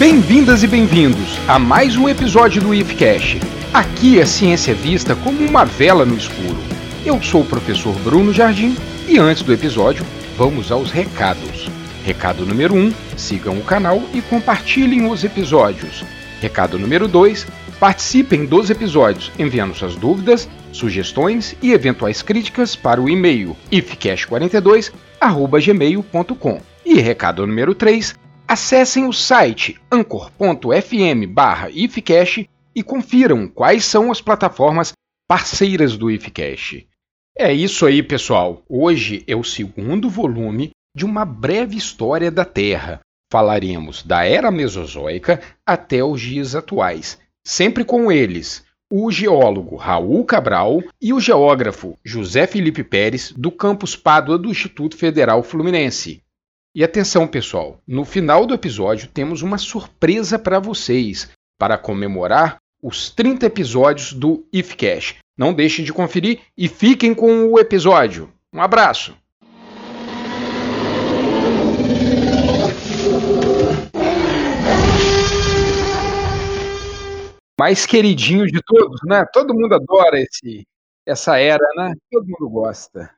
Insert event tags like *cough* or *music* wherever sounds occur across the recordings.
Bem-vindas e bem-vindos a mais um episódio do IFCast. Aqui a ciência é vista como uma vela no escuro. Eu sou o professor Bruno Jardim e antes do episódio, vamos aos recados. Recado número 1, um, sigam o canal e compartilhem os episódios. Recado número 2, participem dos episódios enviando suas dúvidas, sugestões e eventuais críticas para o e-mail ifcast42@gmail.com. E recado número 3, acessem o site anchor.fm ifcast e confiram quais são as plataformas parceiras do ifcast. É isso aí, pessoal. Hoje é o segundo volume de uma breve história da Terra. Falaremos da era Mesozoica até os dias atuais, sempre com eles, o geólogo Raul Cabral e o geógrafo José Felipe Pérez, do campus Pádua do Instituto Federal Fluminense. E atenção, pessoal, no final do episódio temos uma surpresa para vocês, para comemorar os 30 episódios do IFCash. Não deixem de conferir e fiquem com o episódio. Um abraço! mais queridinho de todos, né? Todo mundo adora esse, essa era, né? Todo mundo gosta.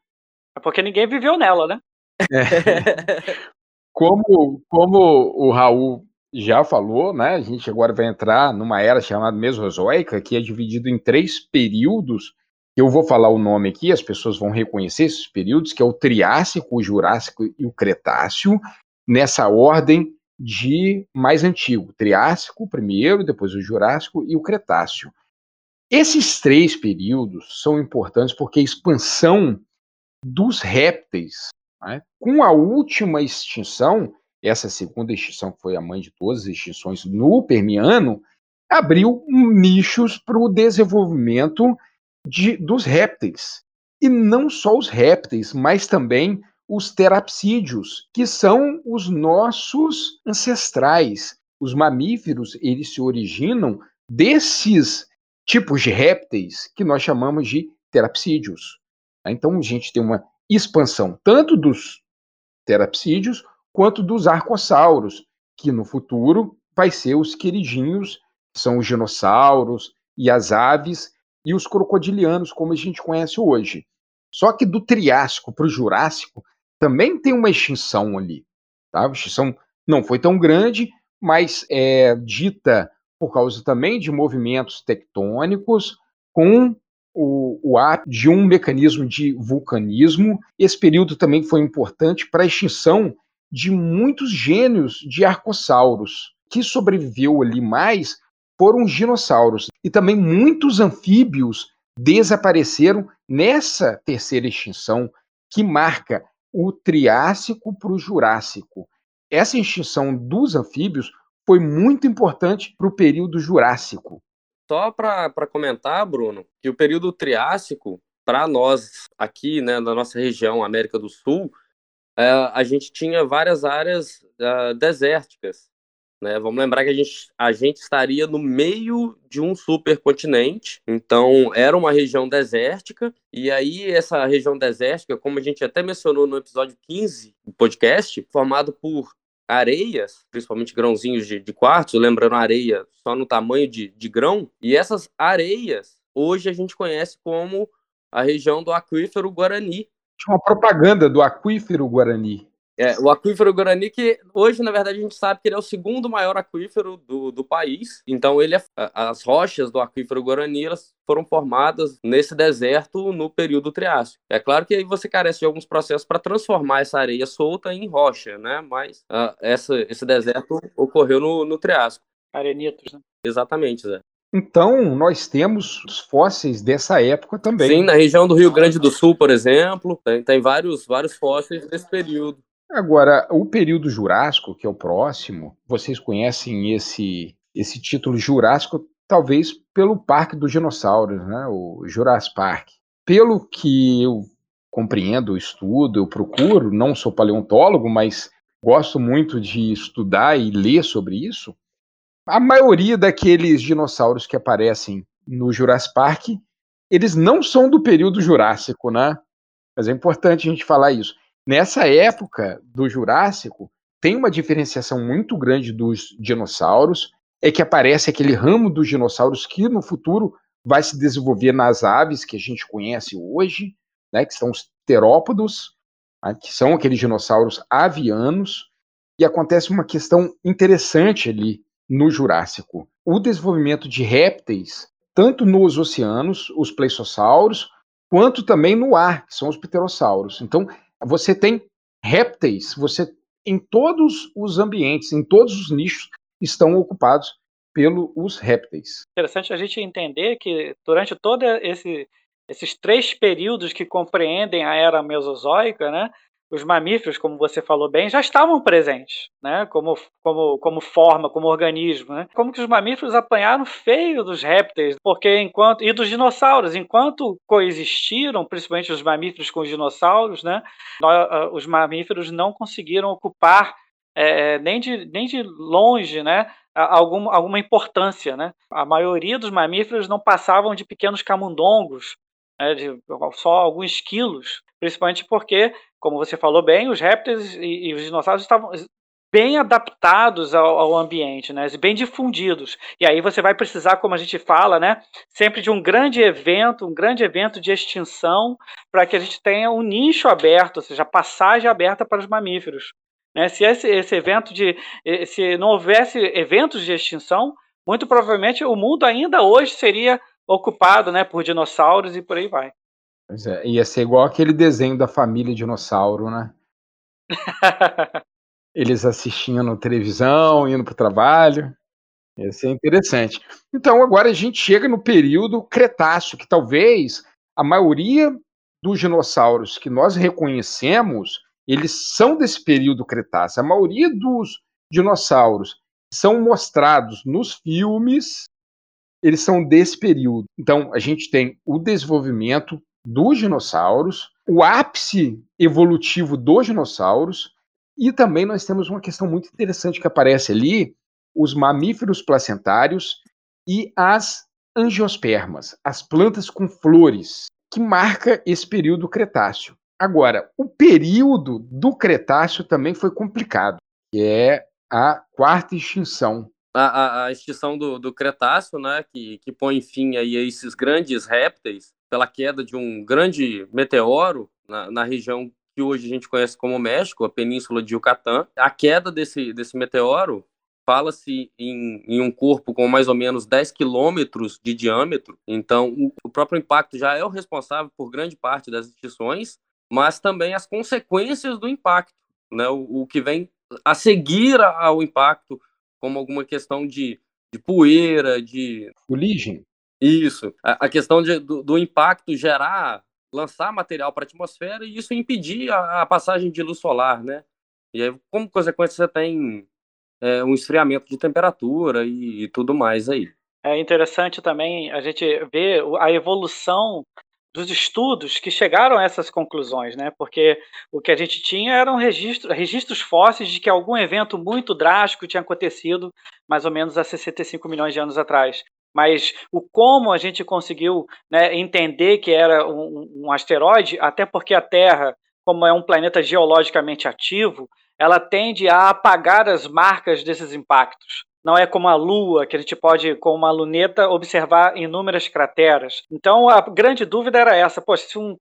É porque ninguém viveu nela, né? É. *laughs* Como, como o Raul já falou, né? A gente agora vai entrar numa era chamada Mesozoica, que é dividido em três períodos. Eu vou falar o nome aqui, as pessoas vão reconhecer esses períodos, que é o Triássico, o Jurássico e o Cretáceo, nessa ordem de mais antigo, Triássico primeiro, depois o Jurássico e o Cretáceo. Esses três períodos são importantes porque a expansão dos répteis, né, com a última extinção, essa segunda extinção que foi a mãe de todas as extinções no Permiano, abriu nichos para o desenvolvimento de, dos répteis. E não só os répteis, mas também os terapsídeos, que são os nossos ancestrais. Os mamíferos, eles se originam desses tipos de répteis que nós chamamos de terapsídeos. Então a gente tem uma expansão tanto dos terapsídeos quanto dos arcossauros, que no futuro vai ser os queridinhos, que são os dinossauros e as aves e os crocodilianos, como a gente conhece hoje. Só que do Triássico para o Jurássico também tem uma extinção ali. Tá? A extinção não foi tão grande, mas é dita por causa também de movimentos tectônicos, com o, o de um mecanismo de vulcanismo. Esse período também foi importante para a extinção de muitos gênios de arcossauros. Que sobreviveu ali mais foram os dinossauros. E também muitos anfíbios desapareceram nessa terceira extinção, que marca o Triássico para o Jurássico. Essa extinção dos anfíbios foi muito importante para o período Jurássico. Só para comentar, Bruno, que o período Triássico, para nós aqui, né, na nossa região, América do Sul, é, a gente tinha várias áreas uh, desérticas. Né? Vamos lembrar que a gente, a gente estaria no meio de um supercontinente, então era uma região desértica, e aí essa região desértica, como a gente até mencionou no episódio 15 do podcast, formado por areias, principalmente grãozinhos de, de quartzo, lembrando areia só no tamanho de, de grão, e essas areias hoje a gente conhece como a região do aquífero Guarani. Tinha uma propaganda do aquífero Guarani. É, o aquífero Guarani, que hoje, na verdade, a gente sabe que ele é o segundo maior aquífero do, do país. Então, ele é, as rochas do aquífero Guarani elas foram formadas nesse deserto no período Triássico. É claro que aí você carece de alguns processos para transformar essa areia solta em rocha, né? Mas uh, essa, esse deserto ocorreu no, no Triássico. Arenitos, né? Exatamente, Zé. Então, nós temos os fósseis dessa época também. Sim, na região do Rio Grande do Sul, por exemplo, tem, tem vários, vários fósseis desse período. Agora, o período Jurássico, que é o próximo, vocês conhecem esse, esse título Jurássico, talvez pelo Parque dos Dinossauros, né? o Jurassic Park. Pelo que eu compreendo, estudo, eu procuro, não sou paleontólogo, mas gosto muito de estudar e ler sobre isso. A maioria daqueles dinossauros que aparecem no Jurassic Park, eles não são do período Jurássico, né? Mas é importante a gente falar isso. Nessa época do Jurássico, tem uma diferenciação muito grande dos dinossauros, é que aparece aquele ramo dos dinossauros que no futuro vai se desenvolver nas aves que a gente conhece hoje, né, que são os terópodos, né, que são aqueles dinossauros avianos, e acontece uma questão interessante ali no Jurássico. O desenvolvimento de répteis, tanto nos oceanos, os plesiossauros, quanto também no ar, que são os pterossauros. Então, você tem répteis, você em todos os ambientes, em todos os nichos, estão ocupados pelos répteis. Interessante a gente entender que durante todo esse, esses três períodos que compreendem a era mesozoica, né, os mamíferos, como você falou bem, já estavam presentes, né? Como, como, como forma, como organismo, né? Como que os mamíferos apanharam feio dos répteis, porque enquanto e dos dinossauros, enquanto coexistiram, principalmente os mamíferos com os dinossauros, né? Os mamíferos não conseguiram ocupar é, nem, de, nem de longe, né? Algum, alguma importância, né? A maioria dos mamíferos não passavam de pequenos camundongos, né, de só alguns quilos, principalmente porque, como você falou bem, os répteis e, e os dinossauros estavam bem adaptados ao, ao, ambiente, né, bem difundidos. E aí você vai precisar, como a gente fala, né, sempre de um grande evento, um grande evento de extinção, para que a gente tenha um nicho aberto, ou seja, passagem aberta para os mamíferos. Né? Se esse, esse evento de, se não houvesse eventos de extinção, muito provavelmente o mundo ainda hoje seria ocupado né, por dinossauros e por aí vai. Pois é, ia ser igual aquele desenho da família dinossauro, né? *laughs* Eles assistindo na televisão, indo para o trabalho. Ia ser interessante. Então, agora a gente chega no período Cretáceo, que talvez a maioria dos dinossauros que nós reconhecemos, eles são desse período Cretáceo. A maioria dos dinossauros são mostrados nos filmes eles são desse período. Então, a gente tem o desenvolvimento dos dinossauros, o ápice evolutivo dos dinossauros, e também nós temos uma questão muito interessante que aparece ali, os mamíferos placentários e as angiospermas, as plantas com flores, que marca esse período Cretáceo. Agora, o período do Cretáceo também foi complicado, que é a quarta extinção, a, a, extinção do, do, Cretáceo, né, que, que põe fim aí a esses grandes répteis pela queda de um grande meteoro na, na região que hoje a gente conhece como México, a Península de Yucatán. A queda desse, desse meteoro fala-se em, em, um corpo com mais ou menos 10 quilômetros de diâmetro, então o, o, próprio impacto já é o responsável por grande parte das extinções, mas também as consequências do impacto, né, o, o que vem a seguir ao impacto, como alguma questão de, de poeira, de. Fuligem? Isso. A, a questão de, do, do, impacto gerar, lançar material para a atmosfera e isso impedir a, a, passagem de luz solar, né? E aí, como consequência, você tem é, um esfriamento de temperatura e, e tudo mais aí. É interessante também a gente ver a evolução dos estudos que chegaram a essas conclusões, né? Porque o que a gente tinha eram registro, registros fósseis de que algum evento muito drástico tinha acontecido mais ou menos há 65 milhões de anos atrás. Mas o como a gente conseguiu né, entender que era um, um asteroide, até porque a Terra, como é um planeta geologicamente ativo, ela tende a apagar as marcas desses impactos. Não é como a Lua, que a gente pode, com uma luneta, observar inúmeras crateras. Então, a grande dúvida era essa: Pô, se um,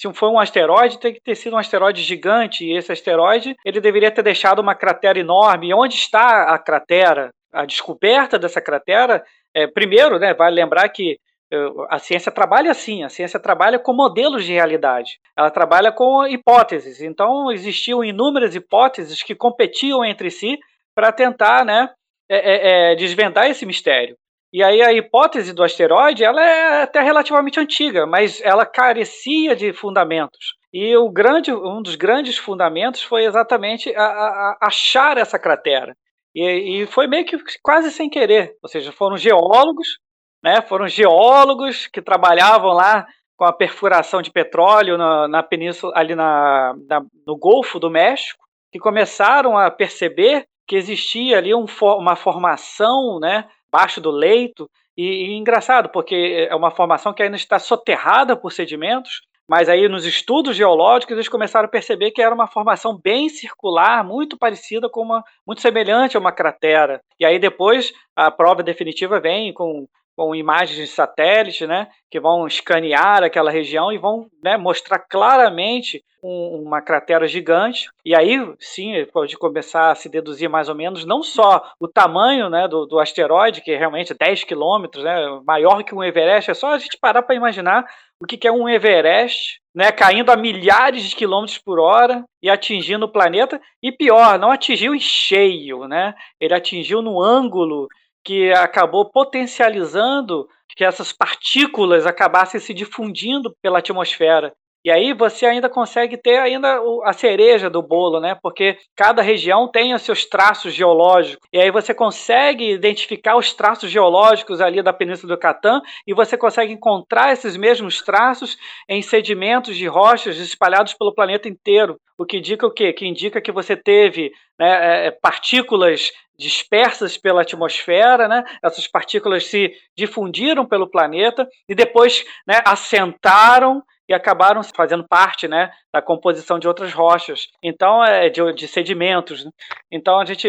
se foi um asteroide, tem que ter sido um asteroide gigante, e esse asteroide ele deveria ter deixado uma cratera enorme. E onde está a cratera? A descoberta dessa cratera, é, primeiro, né, vale lembrar que é, a ciência trabalha assim, a ciência trabalha com modelos de realidade, ela trabalha com hipóteses. Então, existiam inúmeras hipóteses que competiam entre si para tentar né, é, é, é, desvendar esse mistério. E aí a hipótese do asteroide ela é até relativamente antiga, mas ela carecia de fundamentos. E o grande, um dos grandes fundamentos foi exatamente a, a, a achar essa cratera. E, e, foi meio que quase sem querer. Ou seja, foram geólogos, né? Foram geólogos que trabalhavam lá com a perfuração de petróleo na, na península, ali na, na, no Golfo do México, que começaram a perceber que existia ali um, uma formação, né, baixo do leito, e, e, engraçado, porque é uma formação que ainda está soterrada por sedimentos, Mas aí nos estudos geológicos eles começaram a perceber que era uma formação bem circular, muito parecida com uma, muito semelhante a uma cratera. E aí depois a prova definitiva vem com com imagens de satélite, né, que vão escanear aquela região e vão né, mostrar claramente um, uma cratera gigante. E aí, sim, pode começar a se deduzir mais ou menos não só o tamanho né, do, do asteroide, que é realmente 10 quilômetros, né, maior que um Everest, é só a gente parar para imaginar o que é um Everest, né, caindo a milhares de quilômetros por hora e atingindo o planeta. E pior, não atingiu em cheio, né? Ele atingiu no ângulo que acabou potencializando que essas partículas acabassem se difundindo pela atmosfera. E aí você ainda consegue ter ainda a cereja do bolo, né? Porque cada região tem os seus traços geológicos. E aí você consegue identificar os traços geológicos ali da Península do Catan e você consegue encontrar esses mesmos traços em sedimentos de rochas espalhados pelo planeta inteiro. O que indica o quê? Que indica que você teve né, é, partículas dispersas pela atmosfera, né? Essas partículas se difundiram pelo planeta e depois né, assentaram e acabaram fazendo parte né, da composição de outras rochas. Então, é de, de sedimentos. Né? Então, a gente.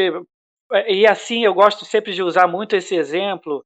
É, e assim, eu gosto sempre de usar muito esse exemplo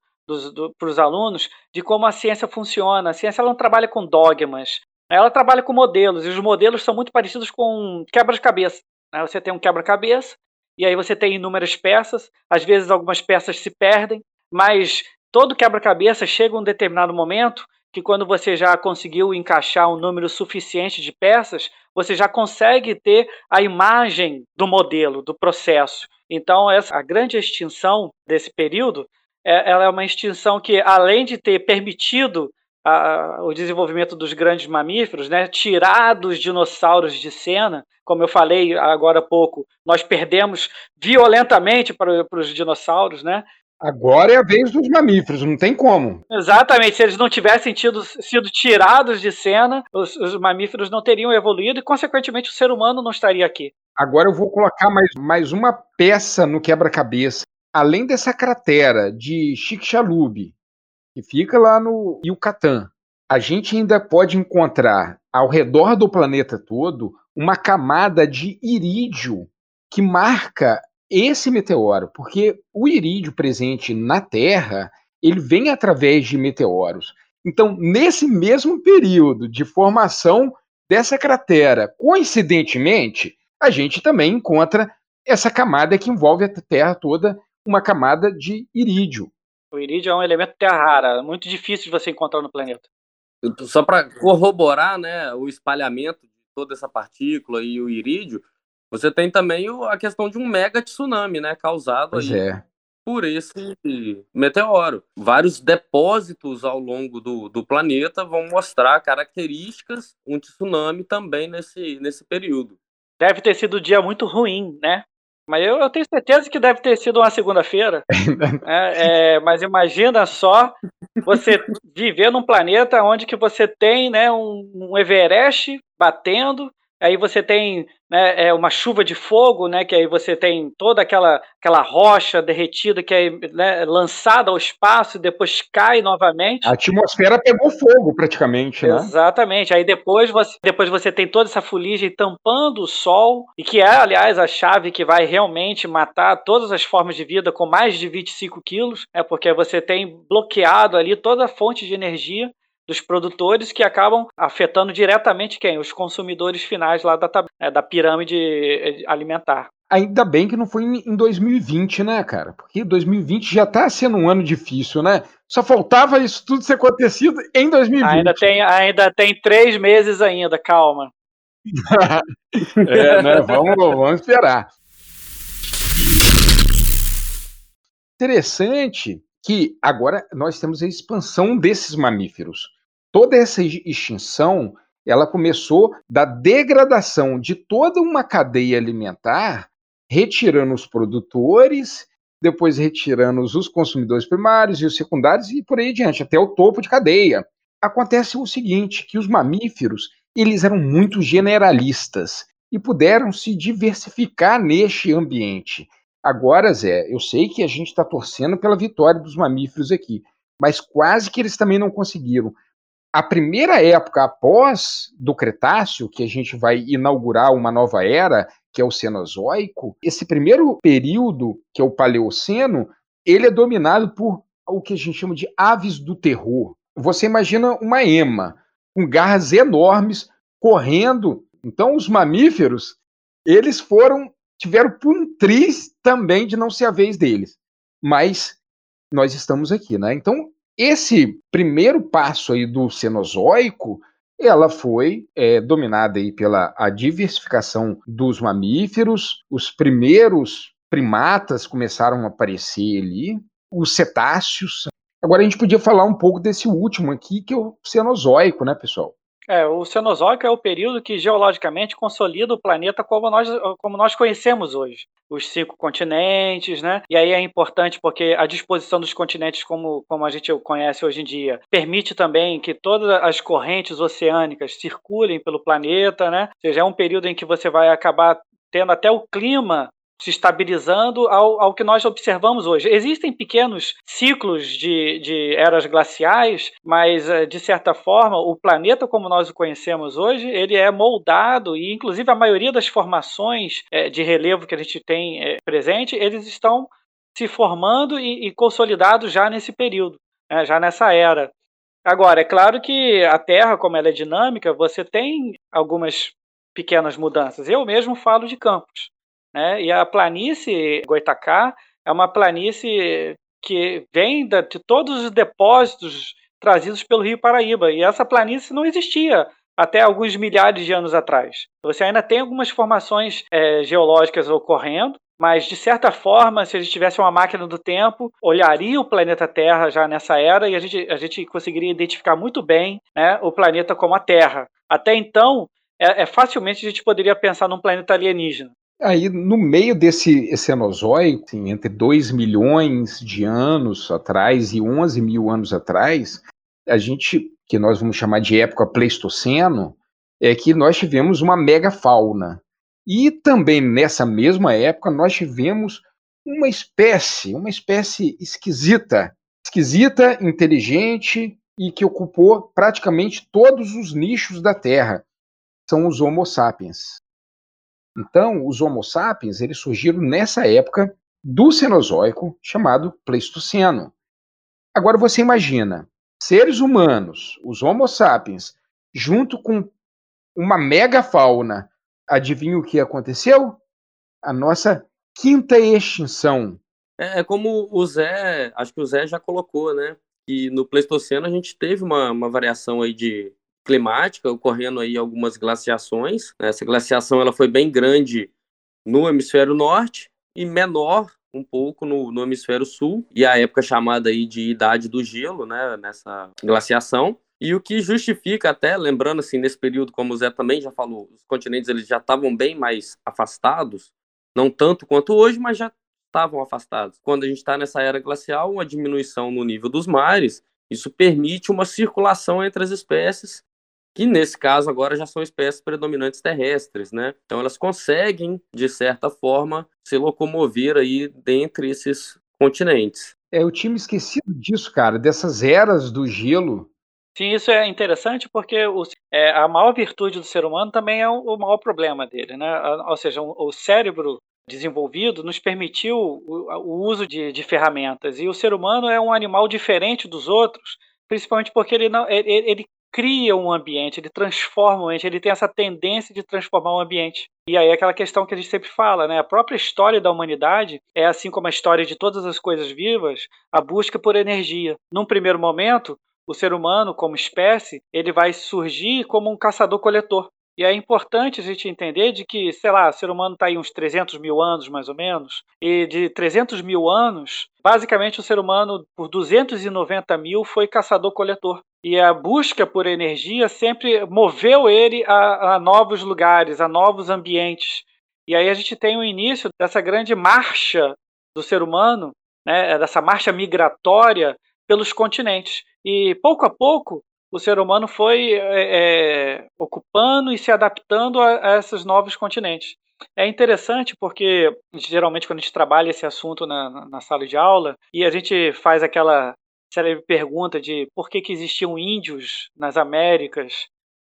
para os alunos de como a ciência funciona. A ciência ela não trabalha com dogmas, ela trabalha com modelos, e os modelos são muito parecidos com quebra-cabeça. Né? Você tem um quebra-cabeça, e aí você tem inúmeras peças, às vezes algumas peças se perdem, mas todo quebra-cabeça chega um determinado momento que quando você já conseguiu encaixar um número suficiente de peças, você já consegue ter a imagem do modelo, do processo. Então, essa, a grande extinção desse período, é, ela é uma extinção que, além de ter permitido a, o desenvolvimento dos grandes mamíferos, né, tirar dos dinossauros de cena, como eu falei agora há pouco, nós perdemos violentamente para, para os dinossauros, né? Agora é a vez dos mamíferos, não tem como. Exatamente, se eles não tivessem tido, sido tirados de cena, os, os, mamíferos não teriam evoluído e, consequentemente, o ser humano não estaria aqui. Agora eu vou colocar mais, mais uma peça no quebra-cabeça. Além dessa cratera de Chicxulub, que fica lá no Yucatán, a gente ainda pode encontrar ao redor do planeta todo uma camada de irídio que marca esse meteoro, porque o irídio presente na Terra, ele vem através de meteoros. Então, nesse mesmo período de formação dessa cratera, coincidentemente, a gente também encontra essa camada que envolve a Terra toda, uma camada de irídio. O irídio é um elemento terra rara, muito difícil de você encontrar no planeta. Só para corroborar né, o espalhamento de toda essa partícula e o irídio, você tem também a questão de um mega tsunami, né, causado é. por esse meteoro. Vários depósitos ao longo do, do planeta vão mostrar características um tsunami também nesse, nesse período. Deve ter sido um dia muito ruim, né? Mas eu, eu, tenho certeza que deve ter sido uma segunda-feira. *laughs* é, é, mas imagina só você viver num planeta onde que você tem né, um, um Everest batendo, aí você tem né, é uma chuva de fogo, né, que aí você tem toda aquela, aquela rocha derretida que é né, lançada ao espaço e depois cai novamente. A atmosfera pegou fogo praticamente, né? Exatamente. Aí depois você, depois você tem toda essa fuligem tampando o Sol, e que é, aliás, a chave que vai realmente matar todas as formas de vida com mais de 25 quilos, é porque você tem bloqueado ali toda a fonte de energia dos produtores que acabam afetando diretamente quem? Os consumidores finais lá da, é, da pirâmide eh, alimentar. Ainda bem que não foi em 2020, né, cara? Porque 2020 já tá sendo um ano difícil, né? Só faltava isso tudo ter acontecido em 2020. Ainda tem, ainda tem três meses ainda, calma. *laughs* é, né? Vamos, vamos esperar. Interessante que agora nós temos a expansão desses mamíferos toda essa extinção ela começou da degradação de toda uma cadeia alimentar, retirando os produtores, depois retirando os consumidores primários e os secundários e por aí adiante, até o topo de cadeia. Acontece o seguinte, que os mamíferos, eles eram muito generalistas e puderam se diversificar neste ambiente. Agora, Zé, eu sei que a gente está torcendo pela vitória dos mamíferos aqui, mas quase que eles também não conseguiram a primeira época após do Cretáceo, que a gente vai inaugurar uma nova era, que é o Cenozoico, esse primeiro período, que é o Paleoceno, ele é dominado por o que a gente chama de aves do terror. Você imagina uma ema com garras enormes correndo. Então os mamíferos, eles foram tiveram por um triz também de não ser a vez deles. Mas nós estamos aqui, né? Então esse primeiro passo aí do Cenozoico, ela foi é, dominada aí pela a diversificação dos mamíferos, os primeiros primatas começaram a aparecer ali, os cetáceos. Agora a gente podia falar um pouco desse último aqui, que é o Cenozoico, né, pessoal? É, o Cenozoico é o período que geologicamente consolida o planeta como nós, como nós conhecemos hoje. Os cinco continentes, né? E aí é importante porque a disposição dos continentes, como, como a gente conhece hoje em dia, permite também que todas as correntes oceânicas circulem pelo planeta, né? Ou seja, é um período em que você vai acabar tendo até o clima se estabilizando ao, ao que nós observamos hoje. Existem pequenos ciclos de, de eras glaciais, mas, eh, de certa forma, o planeta como nós o conhecemos hoje, ele é moldado e, inclusive, a maioria das formações é, de relevo que a gente tem é, presente, eles estão se formando e, e consolidados já nesse período, né, já nessa era. Agora, é claro que a Terra, como ela é dinâmica, você tem algumas pequenas mudanças. Eu mesmo falo de campos. Né? E a planície Goitacá é uma planície que vem de todos os depósitos trazidos pelo Rio Paraíba. E essa planície não existia até alguns milhares de anos atrás. Você ainda tem algumas formações é, geológicas ocorrendo, mas de certa forma, se a gente tivesse uma máquina do tempo, olharia o planeta Terra já nessa era e a gente, a gente conseguiria identificar muito bem né, o planeta como a Terra. Até então, é, é, facilmente a gente poderia pensar num planeta alienígena. Aí, no meio desse Cenozoico, assim, entre 2 milhões de anos atrás e 11 mil anos atrás, a gente, que nós vamos chamar de época Pleistoceno, é que nós tivemos uma megafauna. E também nessa mesma época nós tivemos uma espécie, uma espécie esquisita, esquisita, inteligente e que ocupou praticamente todos os nichos da Terra. São os Homo sapiens. Então, os Homo sapiens eles surgiram nessa época do Cenozoico, chamado Pleistoceno. Agora você imagina, seres humanos, os Homo sapiens, junto com uma megafauna, adivinha o que aconteceu? A nossa quinta extinção. É, é, como o Zé, acho que o Zé já colocou, né? Que no Pleistoceno a gente teve uma, uma variação aí de, climática, ocorrendo aí algumas glaciações. Né? Essa glaciação ela foi bem grande no hemisfério norte e menor um pouco no, no hemisfério sul, e a época chamada aí de Idade do Gelo, né, nessa glaciação. E o que justifica até, lembrando assim, nesse período, como o Zé também já falou, os continentes eles já estavam bem mais afastados, não tanto quanto hoje, mas já estavam afastados. Quando a gente está nessa era glacial, uma diminuição no nível dos mares, isso permite uma circulação entre as espécies que nesse caso agora já são espécies predominantes terrestres, né? Então elas conseguem, de certa forma, se locomover aí dentre esses continentes. É, eu tinha me esquecido disso, cara, dessas eras do gelo. Sim, isso é interessante porque o, é, a maior virtude do ser humano também é o, o maior problema dele, né? Ou seja, o, o cérebro desenvolvido nos permitiu o, o uso de, de, ferramentas e o ser humano é um animal diferente dos outros, principalmente porque ele, não, ele, ele cria um ambiente, ele transforma o ambiente, ele tem essa tendência de transformar o ambiente. E aí é aquela questão que a gente sempre fala, né? A própria história da humanidade é assim como a história de todas as coisas vivas, a busca por energia. Num primeiro momento, o ser humano, como espécie, ele vai surgir como um caçador-coletor. E é importante a gente entender de que, sei lá, o ser humano está aí uns 300 mil anos, mais ou menos, e de 300 mil anos, basicamente o ser humano, por 290 mil, foi caçador-coletor. E a busca por energia sempre moveu ele a, a novos lugares, a novos ambientes. E aí a gente tem o início dessa grande marcha do ser humano, né, dessa marcha migratória pelos continentes. E pouco a pouco o ser humano foi é, é, ocupando e se adaptando a, a, esses novos continentes. É interessante porque, geralmente, quando a gente trabalha esse assunto na, na, sala de aula e a gente faz aquela célebre pergunta de por que, que existiam índios nas Américas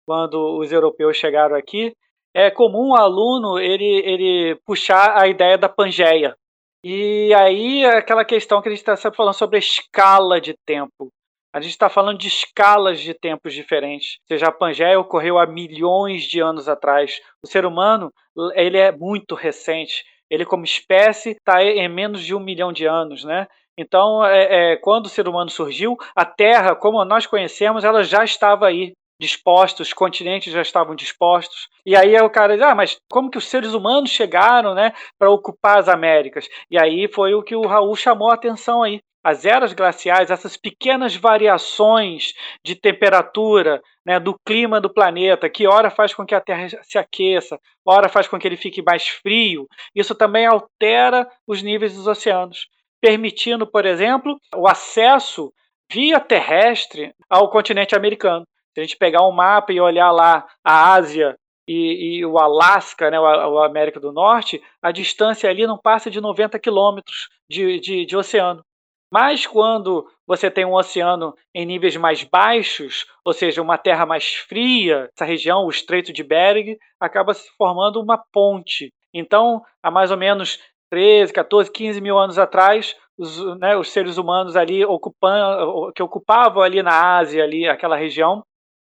quando os europeus chegaram aqui, é comum o aluno ele, ele puxar a ideia da Pangeia. E aí aquela questão que a gente está sempre falando sobre a escala de tempo. A gente está falando de escalas de tempos diferentes. Ou seja, a Pangeia ocorreu há milhões de anos atrás. O ser humano ele é muito recente. Ele, como espécie, está em menos de um milhão de anos, né? Então, é, é, quando o ser humano surgiu, a Terra, como nós conhecemos, ela já estava aí dispostos, os continentes já estavam dispostos. E aí o cara diz, ah, mas como que os seres humanos chegaram, né, para ocupar as Américas? E aí foi o que o Raul chamou a atenção aí. As eras glaciais, essas pequenas variações de temperatura, né, do clima do planeta, que ora faz com que a Terra se aqueça, ora faz com que ele fique mais frio, isso também altera os níveis dos oceanos, permitindo, por exemplo, o acesso via terrestre ao continente americano. Se a gente pegar um mapa e olhar lá a Ásia e, e o Alasca, né, o, América do Norte, a distância ali não passa de 90 quilômetros de, de, de oceano. Mas quando você tem um oceano em níveis mais baixos, ou seja, uma terra mais fria, essa região, o Estreito de Bering, acaba se formando uma ponte. Então, há mais ou menos 13, 14, 15 mil anos atrás, os, né, os seres humanos ali ocupando, que ocupavam ali na Ásia, ali, aquela região,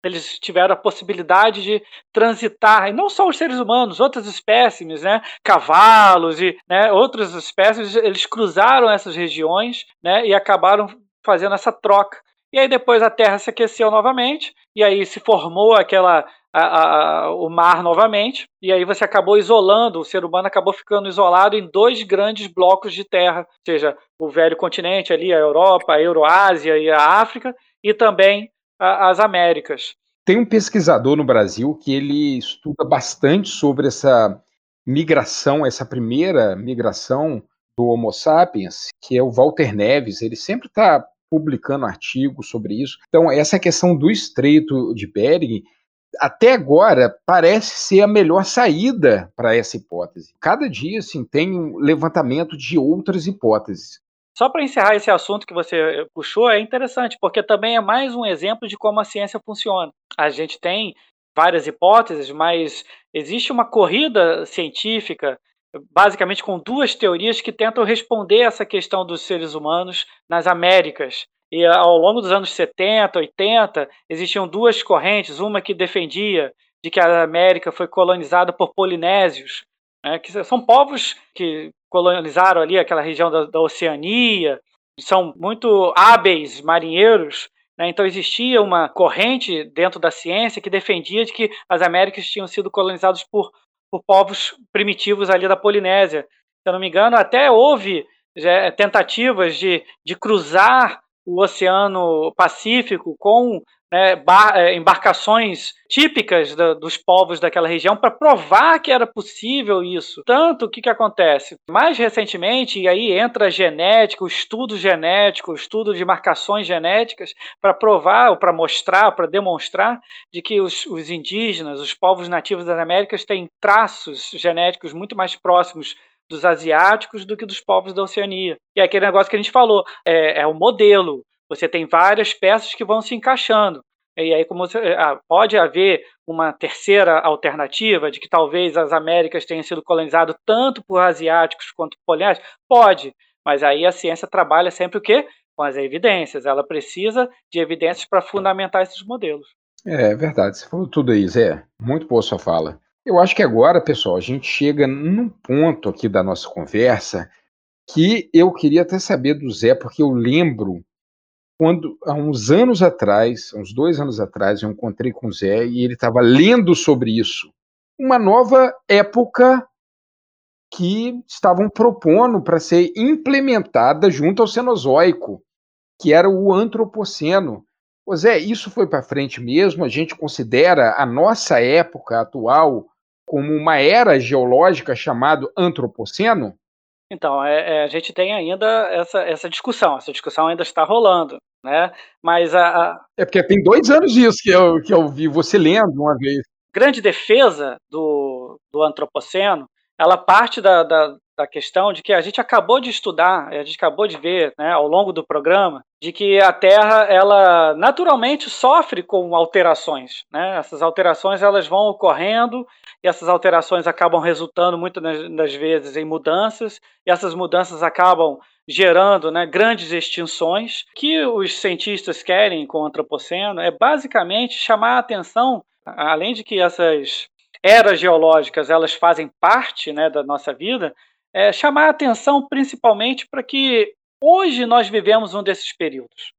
eles tiveram a possibilidade de transitar, e não só os seres humanos, outras espécies, né, cavalos e né, outras espécies, eles cruzaram essas regiões né, e acabaram fazendo essa troca. E aí depois a Terra se aqueceu novamente, e aí se formou aquela a, a, o mar novamente, e aí você acabou isolando, o ser humano acabou ficando isolado em dois grandes blocos de terra, ou seja, o velho continente ali, a Europa, a Euroásia e a África, e também as Américas. Tem um pesquisador no Brasil que ele estuda bastante sobre essa migração, essa primeira migração do Homo sapiens, que é o Walter Neves. Ele sempre está publicando artigos sobre isso. Então, essa questão do Estreito de Bering, até agora, parece ser a melhor saída para essa hipótese. Cada dia, assim, tem um levantamento de outras hipóteses. Só para encerrar esse assunto que você puxou, é interessante, porque também é mais um exemplo de como a ciência funciona. A gente tem várias hipóteses, mas existe uma corrida científica, basicamente com duas teorias que tentam responder essa questão dos seres humanos nas Américas. E ao longo dos anos 70, 80, existiam duas correntes, uma que defendia de que a América foi colonizada por polinésios, né, que são povos que colonizaram ali aquela região da, da Oceania, são muito hábeis marinheiros, né, então existia uma corrente dentro da ciência que defendia de que as Américas tinham sido colonizadas por, por povos primitivos ali da Polinésia. Se eu não me engano, até houve já, tentativas de, de cruzar o Oceano Pacífico com né, é, embarcações típicas da, dos povos daquela região para provar que era possível isso. Tanto o que, que acontece? Mais recentemente, e aí entra a genética, o estudo genético, o estudo de marcações genéticas, para provar, ou para mostrar, para demonstrar de que os, os indígenas, os povos nativos das Américas, têm traços genéticos muito mais próximos dos asiáticos do que dos povos da Oceania. E é aquele negócio que a gente falou, é, é o modelo. Você tem várias peças que vão se encaixando. E aí, como você, ah, pode haver uma terceira alternativa de que talvez as Américas tenham sido colonizadas tanto por asiáticos quanto por polinésios? Pode, mas aí a ciência trabalha sempre o quê? Com as evidências. Ela precisa de evidências para fundamentar esses modelos. É verdade, você falou tudo aí, Zé. Muito boa sua fala. Eu acho que agora, pessoal, a gente chega num ponto aqui da nossa conversa que eu queria até saber do Zé, porque eu lembro quando, há uns anos atrás, uns dois anos atrás, eu encontrei com o Zé e ele estava lendo sobre isso. Uma nova época que estavam propondo para ser implementada junto ao Cenozoico, que era o Antropoceno. Ô Zé, isso foi para frente mesmo? A gente considera a nossa época atual como uma era geológica chamada Antropoceno? Então, é, é, a gente tem ainda essa, essa discussão, essa discussão ainda está rolando, né? Mas a, a... É porque tem dois anos isso que eu, que eu vi você lendo uma vez. Grande defesa do, do antropoceno ela parte da, da, da questão de que a gente acabou de estudar, a gente acabou de ver né, ao longo do programa, de que a Terra ela naturalmente sofre com alterações. Né? Essas alterações elas vão ocorrendo e essas alterações acabam resultando muitas das vezes em mudanças e essas mudanças acabam gerando né, grandes extinções. O que os cientistas querem com o antropoceno é basicamente chamar a atenção, além de que essas eras geológicas elas fazem parte né, da nossa vida, é, chamar a atenção principalmente para que hoje nós vivemos um desses períodos.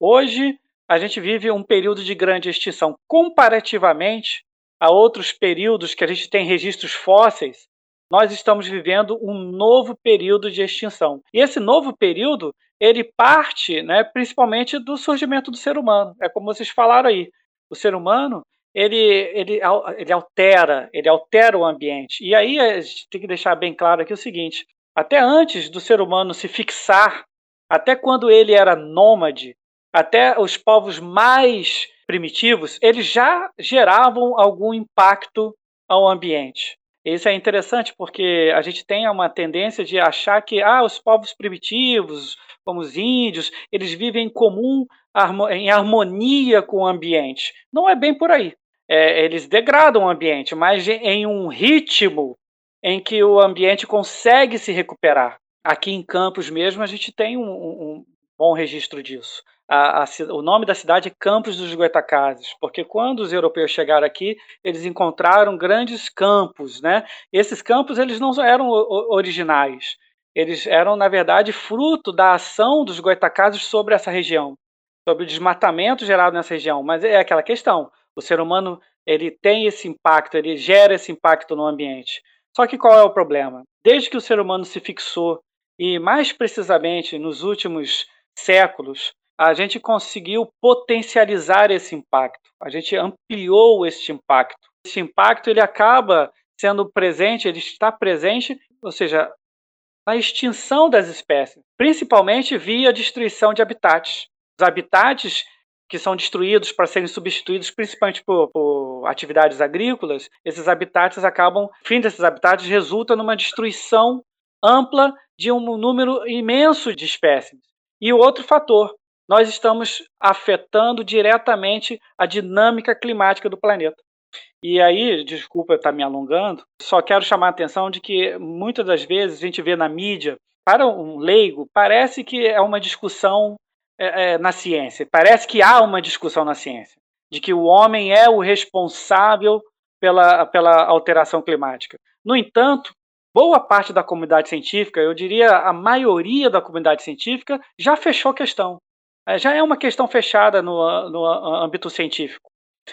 Hoje a gente vive um período de grande extinção. Comparativamente a outros períodos que a gente tem registros fósseis, nós estamos vivendo um novo período de extinção. E esse novo período, ele parte né, principalmente do surgimento do ser humano. É como vocês falaram aí. O ser humano ele, ele, ele altera, ele altera o ambiente. E aí a gente tem que deixar bem claro aqui o seguinte: até antes do ser humano se fixar, até quando ele era nômade, até os povos mais primitivos, eles já geravam algum impacto ao ambiente. Isso é interessante porque a gente tem uma tendência de achar que ah, os povos primitivos, como os índios, eles vivem em comum, em harmonia com o ambiente. Não é bem por aí é, eles degradam o ambiente, mas em um ritmo em que o ambiente consegue se recuperar. Aqui em Campos mesmo a gente tem um, um bom registro disso. A, a, o nome da cidade é Campos dos Goitacazes, porque quando os europeus chegaram aqui, eles encontraram grandes campos, né? Esses campos eles não eram originais, eles eram na verdade fruto da ação dos goitacazes sobre essa região, sobre o desmatamento gerado nessa região. Mas é aquela questão: o ser humano ele tem esse impacto, ele gera esse impacto no ambiente. Só que qual é o problema? Desde que o ser humano se fixou e mais precisamente nos últimos séculos, a gente conseguiu potencializar esse impacto. A gente ampliou esse impacto. Esse impacto ele acaba sendo presente, ele está presente, ou seja, na extinção das espécies, principalmente via destruição de habitats. Os habitats que são destruídos para serem substituídos principalmente por, por, atividades agrícolas, esses habitats acabam, o fim desses habitats resulta numa destruição ampla de um número imenso de espécies. E outro fator, nós estamos afetando diretamente a dinâmica climática do planeta. E aí, desculpa estar me alongando, só quero chamar a atenção de que muitas das vezes a gente vê na mídia, para um leigo, parece que é uma discussão é, é, na ciência. Parece que há uma discussão na ciência de que o homem é o responsável pela, pela alteração climática. No entanto, boa parte da comunidade científica, eu diria a maioria da comunidade científica, já fechou a questão. É, já é uma questão fechada no, no âmbito científico.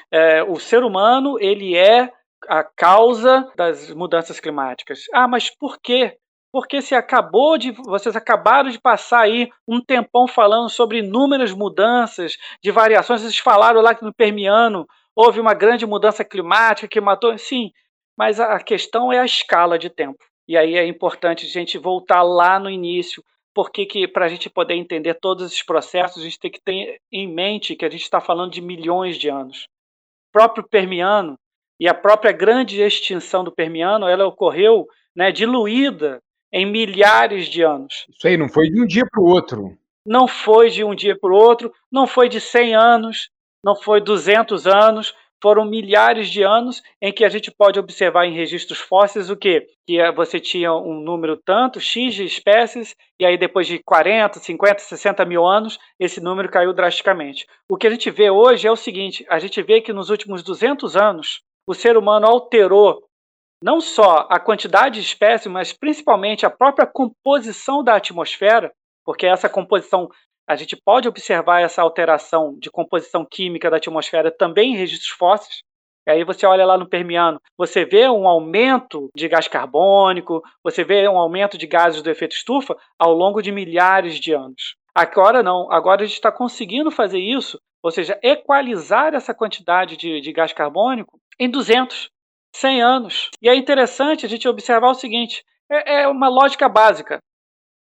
É, o ser humano ele é a causa das mudanças climáticas. Ah, mas por quê? Porque se acabou de vocês acabaram de passar aí um tempão falando sobre inúmeras mudanças de variações, vocês falaram lá que no Permiano houve uma grande mudança climática que matou, sim, mas a questão é a escala de tempo. E aí é importante a gente voltar lá no início, porque que para a gente poder entender todos esses processos, a gente tem que ter em mente que a gente está falando de milhões de anos. O próprio Permiano e a própria grande extinção do Permiano, ela ocorreu né, diluída em milhares de anos. Isso aí não foi de um dia para o outro. Não foi de um dia para o outro, não foi de 100 anos, não foi 200 anos, foram milhares de anos em que a gente pode observar em registros fósseis o quê? Que é, você tinha um número tanto, X de espécies, e aí depois de 40, 50, 60 mil anos, esse número caiu drasticamente. O que a gente vê hoje é o seguinte, a gente vê que nos últimos 200 anos, o ser humano alterou não só a quantidade de espécies, mas principalmente a própria composição da atmosfera, porque essa composição, a gente pode observar essa alteração de composição química da atmosfera também em registros fósseis. E aí você olha lá no Permiano, você vê um aumento de gás carbônico, você vê um aumento de gases do efeito estufa ao longo de milhares de anos. Agora não, agora a gente está conseguindo fazer isso, ou seja, equalizar essa quantidade de, de gás carbônico em 200, 100 anos. E é interessante a gente observar o seguinte: é, é uma lógica básica.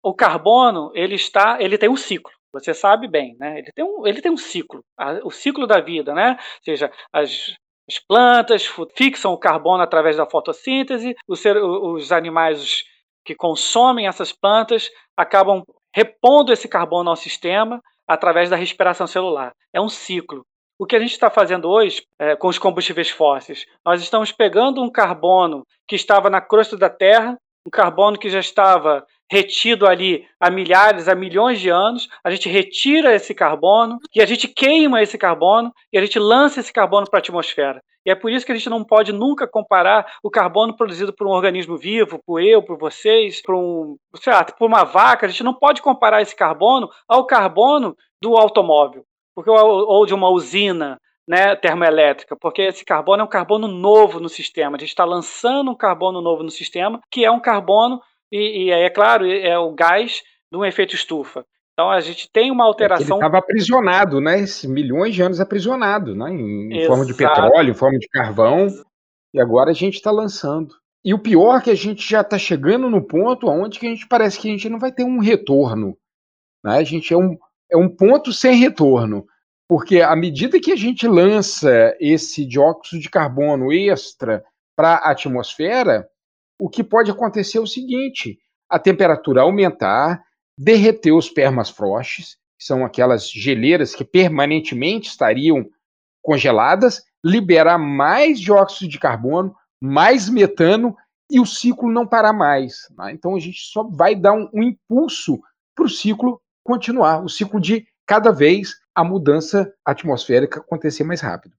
O carbono ele está, ele tem um ciclo. Você sabe bem, né? Ele tem um, ele tem um ciclo, o ciclo da vida, né? Ou seja, as, As plantas fixam o carbono através da fotossíntese, os, os animais que consomem essas plantas acabam repondo esse carbono ao sistema através da respiração celular. É um ciclo. O que a gente está fazendo hoje é, com os combustíveis fósseis? Nós estamos pegando um carbono que estava na crosta da Terra, um carbono que já estava retido ali há milhares, há milhões de anos, a gente retira esse carbono e a gente queima esse carbono e a gente lança esse carbono para a atmosfera. E é por isso que a gente não pode nunca comparar o carbono produzido por um organismo vivo, por eu, por vocês, por, um, sei lá, por uma vaca. A gente não pode comparar esse carbono ao carbono do automóvel, porque ou de uma usina, né, termoelétrica, porque esse carbono é um carbono novo no sistema. A gente está lançando um carbono novo no sistema, que é um carbono, e, e é claro, é o gás de um efeito estufa. Então a gente tem uma alteração. É estava aprisionado, né? Milhões de anos aprisionado, né? Em, forma de petróleo, em forma de carvão. E agora a gente está lançando. E o pior é que a gente já está chegando no ponto onde que a gente parece que a gente não vai ter um retorno. Né? A gente é um, é um ponto sem retorno. Porque à medida que a gente lança esse dióxido de carbono extra para a atmosfera, o que pode acontecer é o seguinte: a temperatura aumentar, derreter os permafrosts, que são aquelas geleiras que permanentemente estariam congeladas, liberar mais dióxido de carbono, mais metano e o ciclo não parar mais. Né? Então a gente só vai dar um, um impulso para o ciclo continuar, o ciclo de cada vez a mudança atmosférica acontecer mais rápido.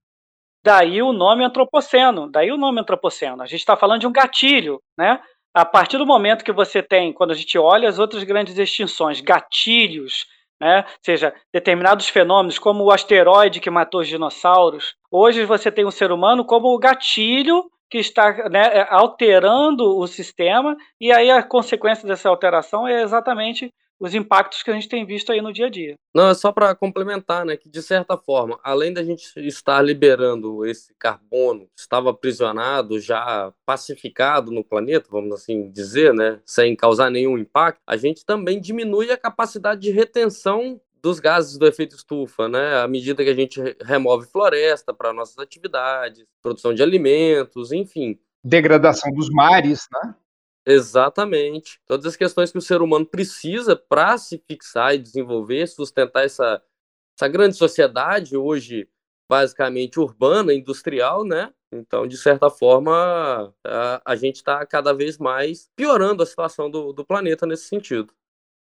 Daí o nome antropoceno, daí o nome antropoceno. A gente está falando de um gatilho, né? A partir do momento que você tem, quando a gente olha as outras grandes extinções, gatilhos, né? Ou seja, determinados fenômenos, como o asteroide que matou os dinossauros, hoje você tem o ser humano como o gatilho que está né, alterando o sistema, e aí a consequência dessa alteração é exatamente os impactos que a gente tem visto aí no dia a dia. Não, é só para complementar, né, que de certa forma, além da gente estar liberando esse carbono que estava aprisionado, já pacificado no planeta, vamos assim dizer, né, sem causar nenhum impacto, a gente também diminui a capacidade de retenção dos gases do efeito estufa, né? À medida que a gente remove floresta para nossas atividades, produção de alimentos, enfim. Degradação dos mares, né? Exatamente. Todas as questões que o ser humano precisa para se fixar e desenvolver, sustentar essa, essa grande sociedade hoje basicamente urbana, industrial, né? Então, de certa forma, a, a gente está cada vez mais piorando a situação do, do planeta nesse sentido.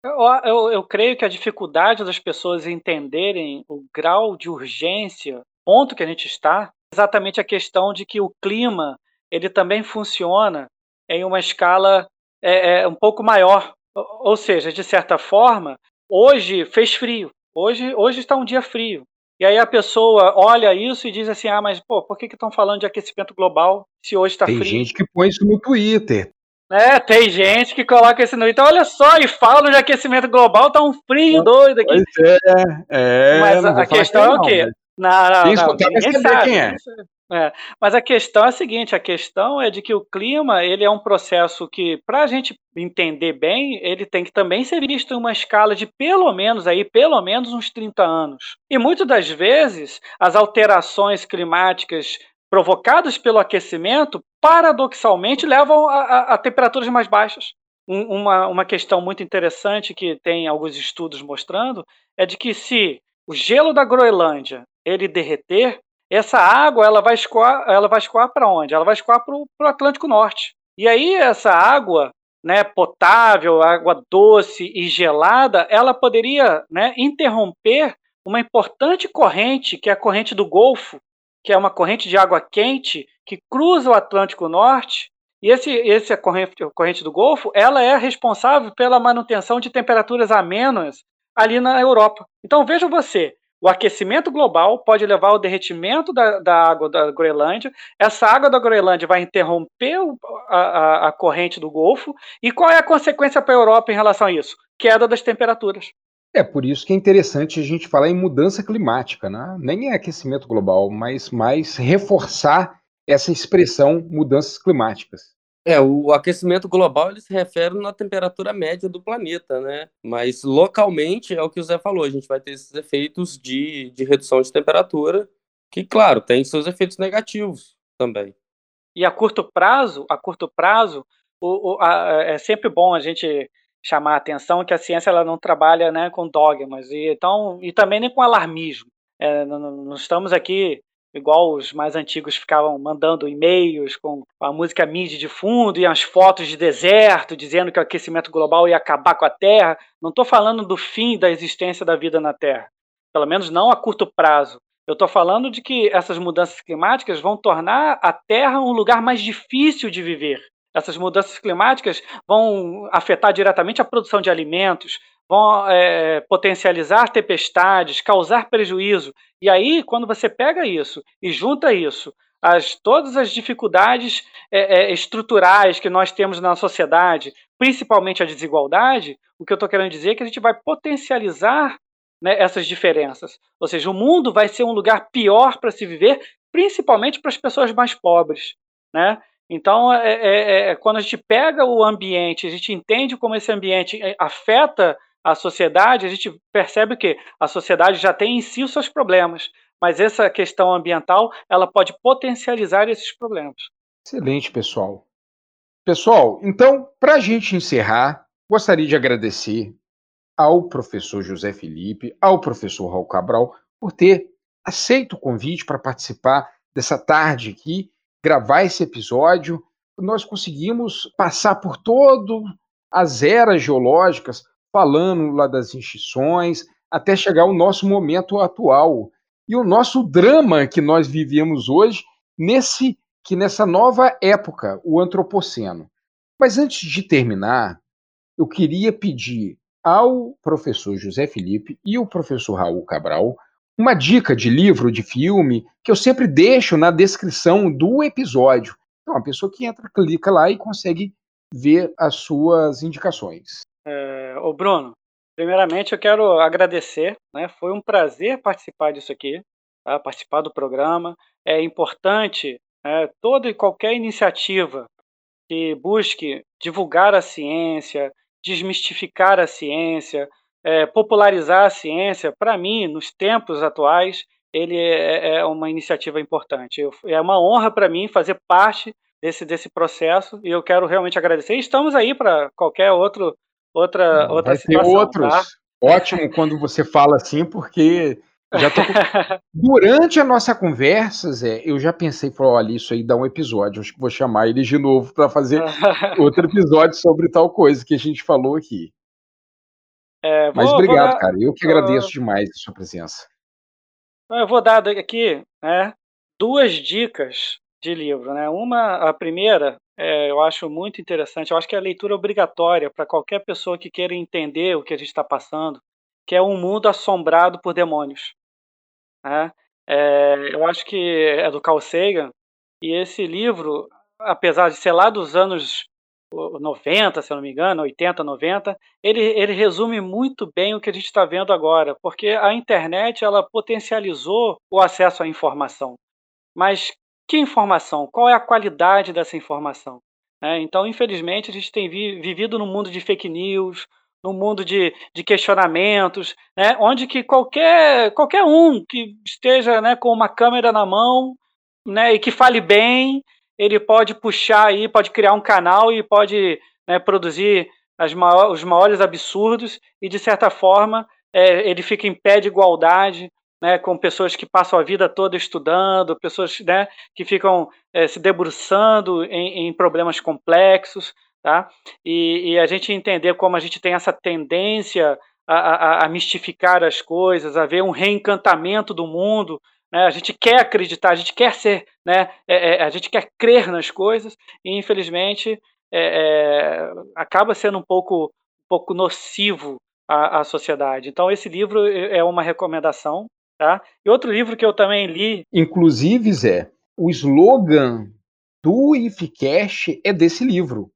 Eu, eu, eu, creio que a dificuldade das pessoas entenderem o grau de urgência, ponto que a gente está, é exatamente a questão de que o clima ele também funciona em uma escala é, é, um pouco maior. Ou seja, de certa forma, hoje fez frio. Hoje, hoje está um dia frio. E aí a pessoa olha isso e diz assim: ah, mas pô, por que estão falando de aquecimento global se hoje está frio? Tem gente que põe isso no Twitter. É, tem gente que coloca isso no Então, olha só, e falam de aquecimento global, tá um frio doido aqui. Pois é, é. Mas a, a questão é o quê? Não, não, não, não ninguém sabe. Quem é. É, mas a questão é a seguinte: a questão é de que o clima ele é um processo que, para a gente entender bem, ele tem que também ser visto em uma escala de pelo menos aí, pelo menos uns 30 anos. E muitas das vezes as alterações climáticas provocadas pelo aquecimento, paradoxalmente, levam a, a, a temperaturas mais baixas. Um, uma, uma questão muito interessante que tem alguns estudos mostrando é de que se o gelo da Groenlândia ele derreter, essa água ela vai escoar, ela vai escoar para onde? Ela vai escoar para o Atlântico Norte. E aí essa água, né, potável, água doce e gelada, ela poderia, né, interromper uma importante corrente, que é a corrente do Golfo, que é uma corrente de água quente que cruza o Atlântico Norte. E esse, essa corrente, corrente do Golfo, ela é responsável pela manutenção de temperaturas amenas ali na Europa. Então veja você, o aquecimento global pode levar ao derretimento da, da água da Groenlândia. Essa água da Groenlândia vai interromper a, a, a corrente do Golfo. E qual é a consequência para a Europa em relação a isso? Queda das temperaturas. É por isso que é interessante a gente falar em mudança climática, né? Nem é aquecimento global, mas mais reforçar essa expressão mudanças climáticas. É, o aquecimento global ele se refere na temperatura média do planeta, né? Mas localmente é o que o Zé falou, a gente vai ter esses efeitos de, de redução de temperatura Que, claro, tem seus efeitos negativos também. E a curto prazo, a curto prazo, o, o, a, é sempre bom a gente chamar a atenção que a ciência ela não trabalha né, com dogmas e, então, e também nem com alarmismo. É, não, não, estamos aqui igual os mais antigos ficavam mandando e-mails com a música MIDI de fundo e as fotos de deserto dizendo que o aquecimento global ia acabar com a Terra. Não estou falando do fim da existência da vida na Terra, pelo menos não a curto prazo. Eu estou falando de que essas mudanças climáticas vão tornar a Terra um lugar mais difícil de viver. Essas mudanças climáticas vão afetar diretamente a produção de alimentos, vão é, potencializar tempestades, causar prejuízo. E aí, quando você pega isso e junta isso as todas as dificuldades é, é, estruturais que nós temos na sociedade, principalmente a desigualdade, o que eu estou querendo dizer é que a gente vai potencializar né, essas diferenças. Ou seja, o mundo vai ser um lugar pior para se viver, principalmente para as pessoas mais pobres. Né? Então, é, é, é, quando a gente pega o ambiente, a gente entende como esse ambiente é, afeta a sociedade, a gente percebe que a sociedade já tem em si os seus problemas, mas essa questão ambiental ela pode potencializar esses problemas. Excelente, pessoal. Pessoal, então, para a gente encerrar, gostaria de agradecer ao professor José Felipe, ao professor Raul Cabral, por ter aceito o convite para participar dessa tarde aqui, gravar esse episódio. Nós conseguimos passar por todas as eras geológicas, falando lá das extinções, até chegar ao nosso momento atual. E o nosso drama que nós vivemos hoje, nesse que nessa nova época, o antropoceno. Mas antes de terminar, eu queria pedir ao professor José Felipe e o professor Raul Cabral uma dica de livro, de filme, que eu sempre deixo na descrição do episódio. Então, a pessoa que entra, clica lá e consegue ver as suas indicações. É, ô Bruno, primeiramente eu quero agradecer, né? Foi um prazer participar disso aqui, tá? participar do programa. É importante né, toda e qualquer iniciativa que busque divulgar a ciência, desmistificar a ciência, é, popularizar a ciência, para mim, nos tempos atuais, ele é, é, é uma iniciativa importante. Eu, é uma honra para mim fazer parte desse, desse processo e eu quero realmente agradecer. estamos aí para qualquer outro, outra, outra Vai situação. Ter outros. Tá? Ótimo quando você fala assim, porque já tô... *laughs* Durante a nossa conversa, Zé, eu já pensei, falei, olha, isso aí dá um episódio, acho que vou chamar ele de novo para fazer *laughs* outro episódio sobre tal coisa que a gente falou aqui. É, vou, Mas obrigado, dar... cara, eu que agradeço uh... demais a sua presença. Eu vou dar aqui né, duas dicas de livro. Né? Uma, a primeira, é, eu acho muito interessante, eu acho que é a leitura obrigatória para qualquer pessoa que queira entender o que a gente está passando, que é Um Mundo Assombrado por Demônios. Né? É, eu acho que é do Carl Sagan, e esse livro, apesar de ser lá dos anos 90, se eu não me engano, 80, 90, ele, ele resume muito bem o que a gente está vendo agora, porque a internet ela potencializou o acesso à informação. Mas que informação? Qual é a qualidade dessa informação? É, então, infelizmente, a gente tem vi, vivido num mundo de fake news, no mundo de, de questionamentos, né, onde que qualquer, qualquer um que esteja né, com uma câmera na mão né, e que fale bem, ele pode puxar aí, pode criar um canal e pode né, produzir maior, os maiores absurdos e, de certa forma, é, ele fica em pé de igualdade né, com pessoas que passam a vida toda estudando, pessoas né, que ficam é, se debruçando em, em problemas complexos, Tá? E, e, a gente entender como a gente tem essa tendência a, a, a, mistificar as coisas, a ver um reencantamento do mundo. Né? A gente quer acreditar, a gente quer ser, né? É, é, a gente quer crer nas coisas e infelizmente é, é acaba sendo um pouco, um pouco nocivo à, à sociedade. Então esse livro é uma recomendação. Tá? E outro livro que eu também li. Inclusive, Zé, o slogan do IFCast é desse livro.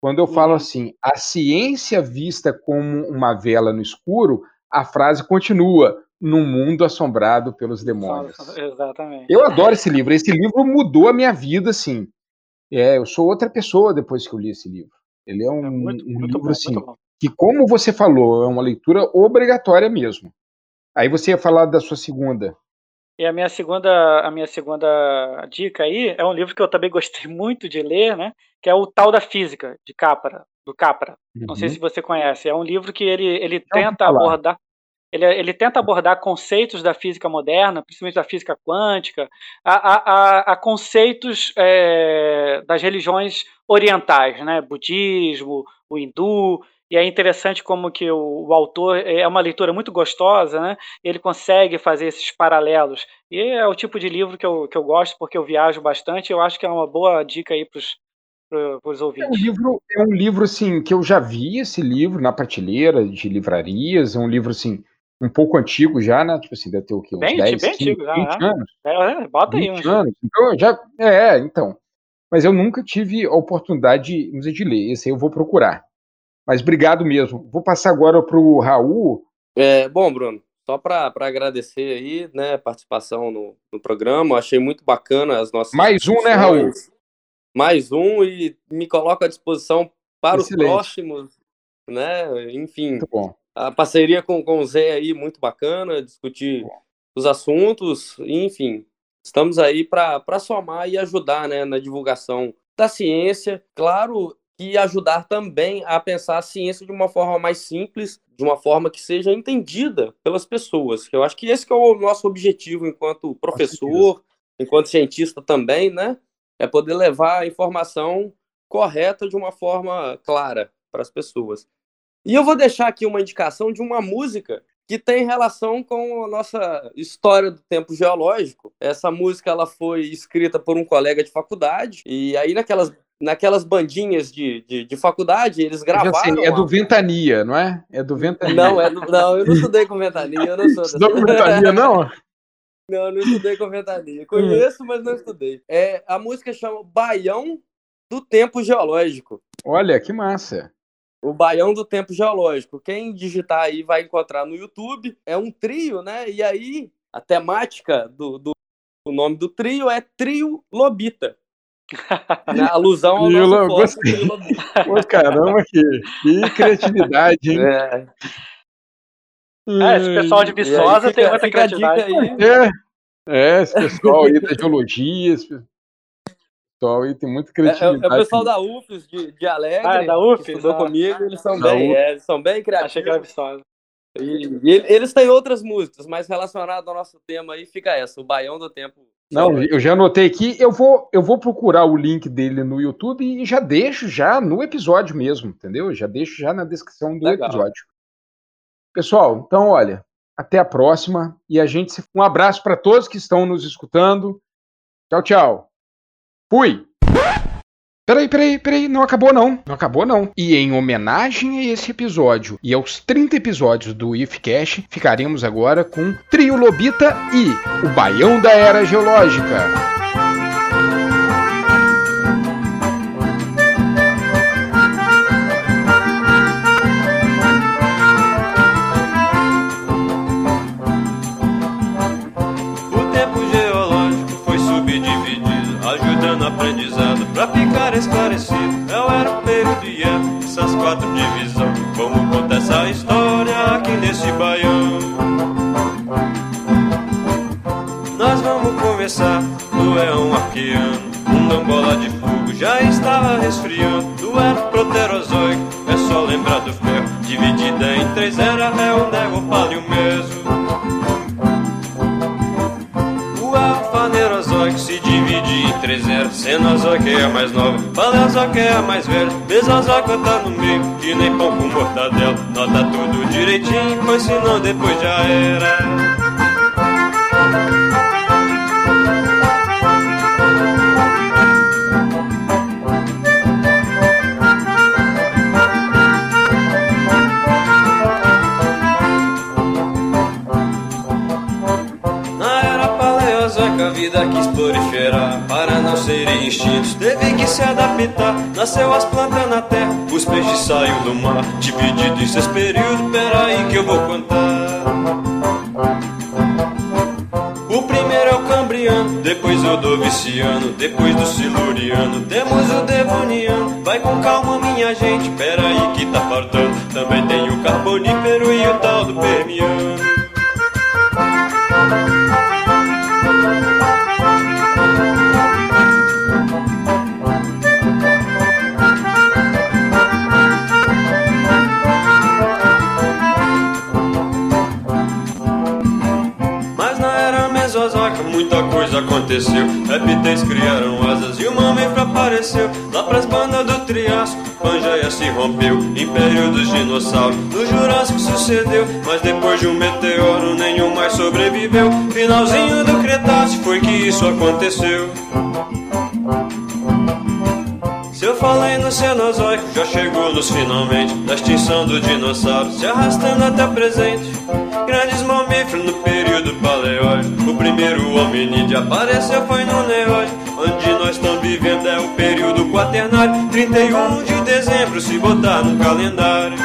Quando eu falo uhum. assim, a ciência vista como uma vela no escuro, a frase continua, num mundo assombrado pelos demônios. Exatamente. Eu adoro esse livro. Esse livro mudou a minha vida, assim. É, eu sou outra pessoa depois que eu li esse livro. Ele é um, é muito, um muito livro, bom, assim, que, como você falou, é uma leitura obrigatória mesmo. Aí você ia falar da sua segunda. E a minha segunda, a minha segunda dica aí é um livro que eu também gostei *laughs* muito de ler, né? Que é o Tal da Física, de Capra, do Capra. Uhum. Não sei uhum. se você conhece. É um livro que ele, ele tenta abordar. Ele, ele, tenta abordar conceitos da física moderna, principalmente da física quântica, a, a, a conceitos é, das religiões orientais, né? Budismo, o hindu, e é interessante como que o, o, autor é uma leitura muito gostosa, né? Ele consegue fazer esses paralelos. E é o tipo de livro que eu, que eu gosto porque eu viajo bastante. Eu acho que é uma boa dica aí para os ouvintes. É um livro, é um livro assim que eu já vi esse livro na prateleira de livrarias. É um livro assim um pouco antigo já, né? Tipo assim, deve ter o quê? Uns bem, 10, bem 15, antigo, 20 já, anos. É, é, bota aí uns anos. Então, já, é, então. Mas eu nunca tive a oportunidade de, de ler. Esse aí eu vou procurar. Mas obrigado mesmo. Vou passar agora para o Raul. É, bom, Bruno, só para agradecer aí, né, a participação no, no programa. Achei muito bacana as nossas. Mais um, né, Raul? Mais um e me coloco à disposição para Excelente. os próximos, né? Enfim, a parceria com, com o Zé aí, muito bacana, discutir os assuntos, enfim, estamos aí para somar e ajudar né, na divulgação da ciência. Claro, e ajudar também a pensar a ciência de uma forma mais simples, de uma forma que seja entendida pelas pessoas. Eu acho que esse que é o nosso objetivo enquanto professor, enquanto cientista também, né? É poder levar a informação correta de uma forma clara para as pessoas. E eu vou deixar aqui uma indicação de uma música que tem relação com a nossa história do tempo geológico. Essa música ela foi escrita por um colega de faculdade e aí naquelas naquelas bandinhas de, de, de faculdade, eles gravaram. Sei, é do Ventania, não é? É do Ventania. Não, é do, não eu não estudei com Ventania, eu não sou. Estudou com Ventania, não? *laughs* Não, não estudei com Ventania. Conheço, mas não estudei. É, a música chama Baião do Tempo Geológico. Olha, que massa. O Baião do Tempo Geológico. Quem digitar aí vai encontrar no YouTube. É um trio, né? E aí, a temática do, do o nome do trio é Trio Lobita. *laughs* Na alusão ao nosso gostei. *laughs* Pô, caramba, que, que criatividade, hein? É. É, esse pessoal de Viçosa tem muita criatividade. Aí. É, é, esse pessoal aí da geologia, esse pessoal aí tem muita criatividade. É, é o pessoal da UFES de, de Alegre, ah, da UFES, que estudou ah, comigo, eles são bem, é, são bem criativos. Achei que era Viçosa. E, e, eles têm outras músicas, mas relacionado ao nosso tema aí fica essa, o Baião do Tempo não, eu já anotei aqui. Eu vou, eu vou procurar o link dele no YouTube e já deixo já no episódio mesmo, entendeu? Já deixo já na descrição do Legal. episódio. Pessoal, então olha, até a próxima e a gente se... um abraço para todos que estão nos escutando. Tchau, tchau. Fui. Peraí, peraí, peraí, não acabou não. Não acabou não. E em homenagem a esse episódio e aos 30 episódios do If Cash, ficaremos agora com Trio Lobita e o Baião da Era Geológica. Essas quatro divisões. Como conta essa história aqui nesse baião? Nós vamos começar do Leão Arqueano. Um gambola de fogo já estava resfriando. Do era proterozoico, é só lembrar do ferro. Dividida em três era, é o negopalio mesmo. O alfanerozoico se em três eras. Cenozoico é a mais nova, Paleozoico é a mais velha. Mesozoico tá no meio, que nem pão com mortadela. Nota tudo direitinho, pois senão depois já era. vida quis proliferar Para não serem extintos Teve que se adaptar Nasceu as plantas na terra Os peixes saíram do mar. Dividido em seis períodos Peraí que eu vou contar. O primeiro é o cambriano Depois o doviciano Depois do siluriano. Temos o devoniano Vai com calma minha gente Peraí que tá faltando. Também tem o carbonífero E o tal do permiano muita coisa aconteceu. Répteis criaram asas e o mamífero apareceu. Lá pras bandas do Triássico, Pangeia se rompeu. Império dos dinossauros, no Jurássico sucedeu. Mas depois de um meteoro, nenhum mais sobreviveu. Finalzinho do Cretáceo foi que isso aconteceu. Se eu falei no Cenozoico, já chegou nos finalmente da extinção do dinossauro, se arrastando até presente. Grandes mamíferos no período O primeiro hominídeo apareceu foi no Neótico. Onde nós estamos vivendo é o período quaternário. 31 de dezembro, se botar no calendário.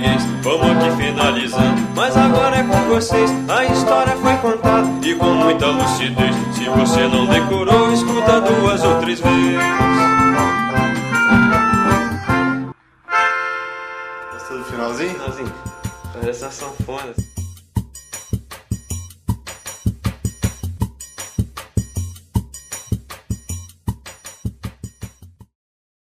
Embriaguez. Vamos aqui finalizando, mas agora é com vocês. A história foi contada e com muita lucidez. Se você não decorou, escuta duas ou três vezes. Gostou do finalzinho? Finalzinho. Parece uma sanfona.